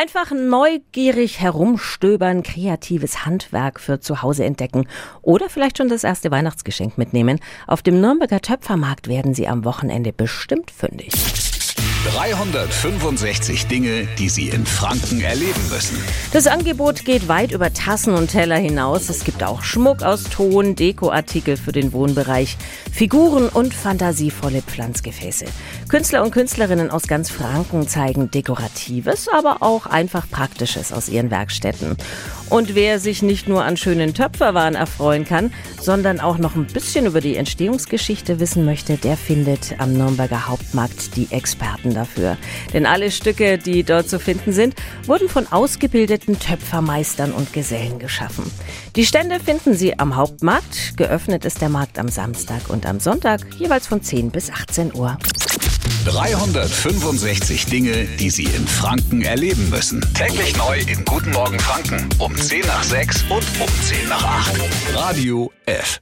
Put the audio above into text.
Einfach neugierig herumstöbern, kreatives Handwerk für zu Hause entdecken oder vielleicht schon das erste Weihnachtsgeschenk mitnehmen. Auf dem Nürnberger Töpfermarkt werden Sie am Wochenende bestimmt fündig. 365 Dinge, die Sie in Franken erleben müssen. Das Angebot geht weit über Tassen und Teller hinaus. Es gibt auch Schmuck aus Ton, Dekoartikel für den Wohnbereich, Figuren und fantasievolle Pflanzgefäße. Künstler und Künstlerinnen aus ganz Franken zeigen Dekoratives, aber auch einfach Praktisches aus ihren Werkstätten. Und wer sich nicht nur an schönen Töpferwaren erfreuen kann, sondern auch noch ein bisschen über die Entstehungsgeschichte wissen möchte, der findet am Nürnberger Hauptmarkt die Experten dafür. Denn alle Stücke, die dort zu finden sind, wurden von ausgebildeten Töpfermeistern und Gesellen geschaffen. Die Stände finden Sie am Hauptmarkt. Geöffnet ist der Markt am Samstag und am Sonntag jeweils von 10 bis 18 Uhr. 365 Dinge, die Sie in Franken erleben müssen. Täglich neu in Guten Morgen Franken um 10 nach 6 und um 10 nach 8. Radio F.